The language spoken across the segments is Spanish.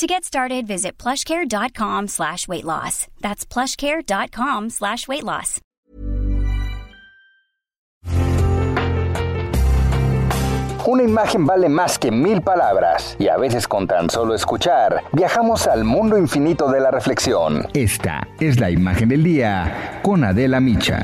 To get started, visit plushcare.com slash weight loss. That's plushcare.com slash weight loss. Una imagen vale más que mil palabras y a veces con tan solo escuchar viajamos al mundo infinito de la reflexión. Esta es la imagen del día con Adela Micha.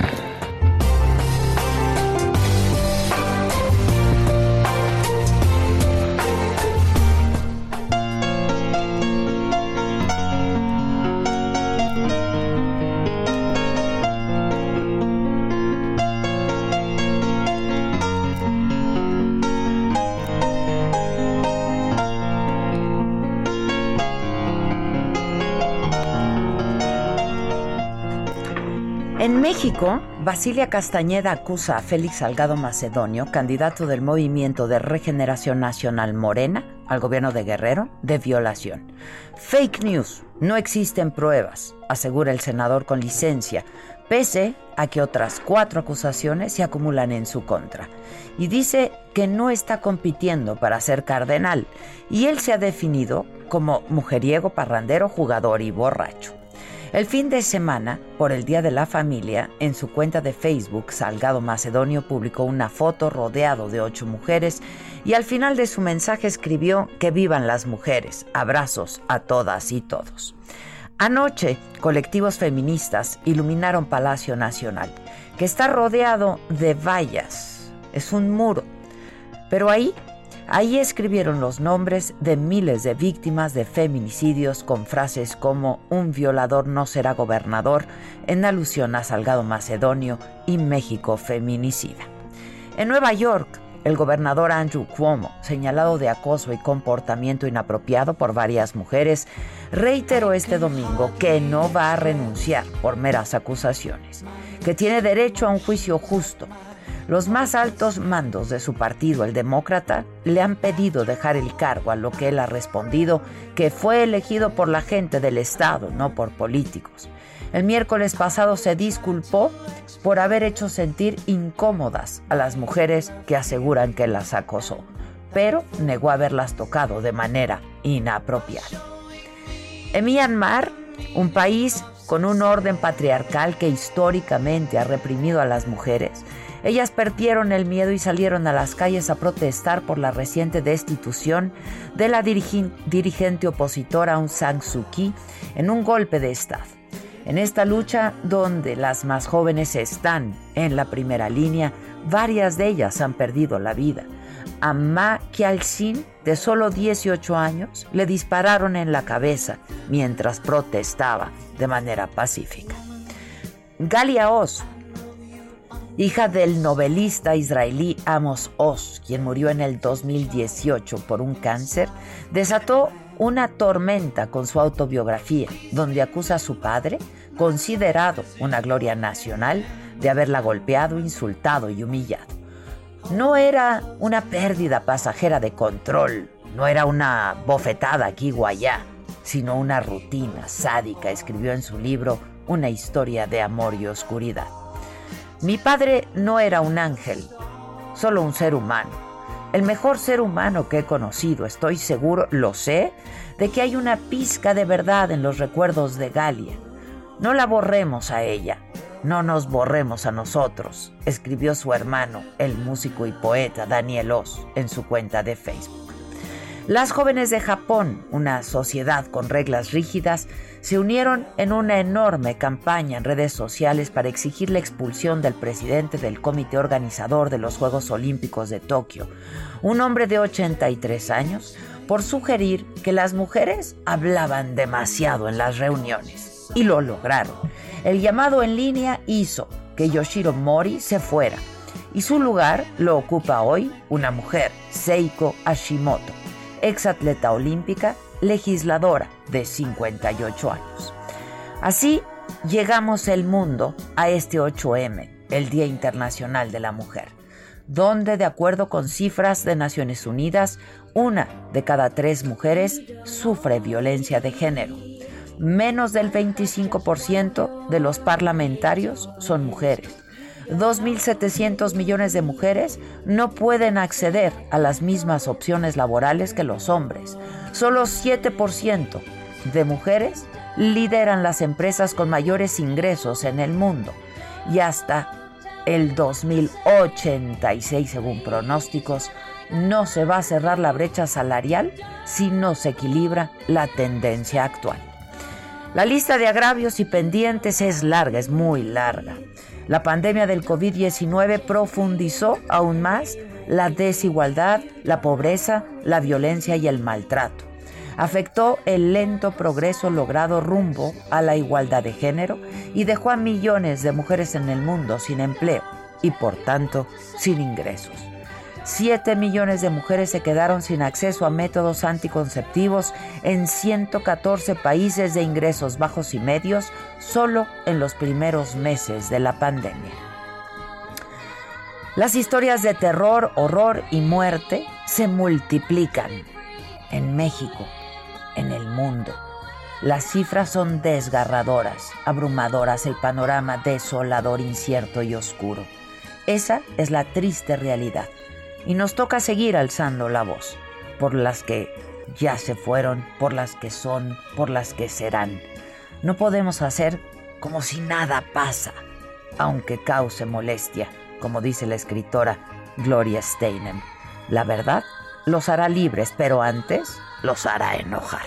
En México, Basilia Castañeda acusa a Félix Salgado Macedonio, candidato del Movimiento de Regeneración Nacional Morena al gobierno de Guerrero, de violación. Fake news, no existen pruebas, asegura el senador con licencia, pese a que otras cuatro acusaciones se acumulan en su contra. Y dice que no está compitiendo para ser cardenal, y él se ha definido como mujeriego, parrandero, jugador y borracho. El fin de semana, por el Día de la Familia, en su cuenta de Facebook, Salgado Macedonio publicó una foto rodeado de ocho mujeres y al final de su mensaje escribió que vivan las mujeres, abrazos a todas y todos. Anoche, colectivos feministas iluminaron Palacio Nacional, que está rodeado de vallas. Es un muro. Pero ahí Ahí escribieron los nombres de miles de víctimas de feminicidios con frases como un violador no será gobernador, en alusión a Salgado Macedonio y México feminicida. En Nueva York, el gobernador Andrew Cuomo, señalado de acoso y comportamiento inapropiado por varias mujeres, reiteró este domingo que no va a renunciar por meras acusaciones, que tiene derecho a un juicio justo los más altos mandos de su partido, el demócrata, le han pedido dejar el cargo, a lo que él ha respondido que fue elegido por la gente del Estado, no por políticos. El miércoles pasado se disculpó por haber hecho sentir incómodas a las mujeres que aseguran que las acosó, pero negó haberlas tocado de manera inapropiada. En Myanmar, un país con un orden patriarcal que históricamente ha reprimido a las mujeres, ellas perdieron el miedo y salieron a las calles a protestar por la reciente destitución de la dirigente opositora Aung San Suu Kyi en un golpe de Estado. En esta lucha, donde las más jóvenes están en la primera línea, varias de ellas han perdido la vida. A Ma Kyaelsin, de solo 18 años, le dispararon en la cabeza mientras protestaba de manera pacífica. Galia Oz, hija del novelista israelí Amos Oz, quien murió en el 2018 por un cáncer, desató una tormenta con su autobiografía, donde acusa a su padre, considerado una gloria nacional, de haberla golpeado, insultado y humillado. No era una pérdida pasajera de control, no era una bofetada aquí o allá, sino una rutina sádica, escribió en su libro Una historia de amor y oscuridad. Mi padre no era un ángel, solo un ser humano. El mejor ser humano que he conocido, estoy seguro, lo sé, de que hay una pizca de verdad en los recuerdos de Galia. No la borremos a ella, no nos borremos a nosotros, escribió su hermano, el músico y poeta Daniel Oz, en su cuenta de Facebook. Las jóvenes de Japón, una sociedad con reglas rígidas, se unieron en una enorme campaña en redes sociales para exigir la expulsión del presidente del comité organizador de los Juegos Olímpicos de Tokio, un hombre de 83 años, por sugerir que las mujeres hablaban demasiado en las reuniones. Y lo lograron. El llamado en línea hizo que Yoshiro Mori se fuera y su lugar lo ocupa hoy una mujer, Seiko Hashimoto exatleta olímpica, legisladora de 58 años. Así, llegamos el mundo a este 8M, el Día Internacional de la Mujer, donde de acuerdo con cifras de Naciones Unidas, una de cada tres mujeres sufre violencia de género. Menos del 25% de los parlamentarios son mujeres. 2.700 millones de mujeres no pueden acceder a las mismas opciones laborales que los hombres. Solo 7% de mujeres lideran las empresas con mayores ingresos en el mundo y hasta el 2086, según pronósticos, no se va a cerrar la brecha salarial si no se equilibra la tendencia actual. La lista de agravios y pendientes es larga, es muy larga. La pandemia del COVID-19 profundizó aún más la desigualdad, la pobreza, la violencia y el maltrato afectó el lento progreso logrado rumbo a la igualdad de género y dejó a millones de mujeres en el mundo sin empleo y por tanto sin ingresos. Siete millones de mujeres se quedaron sin acceso a métodos anticonceptivos en 114 países de ingresos bajos y medios solo en los primeros meses de la pandemia. Las historias de terror, horror y muerte se multiplican en México en el mundo. Las cifras son desgarradoras, abrumadoras, el panorama desolador, incierto y oscuro. Esa es la triste realidad. Y nos toca seguir alzando la voz por las que ya se fueron, por las que son, por las que serán. No podemos hacer como si nada pasa, aunque cause molestia, como dice la escritora Gloria Steinem. La verdad los hará libres, pero antes los hará enojar.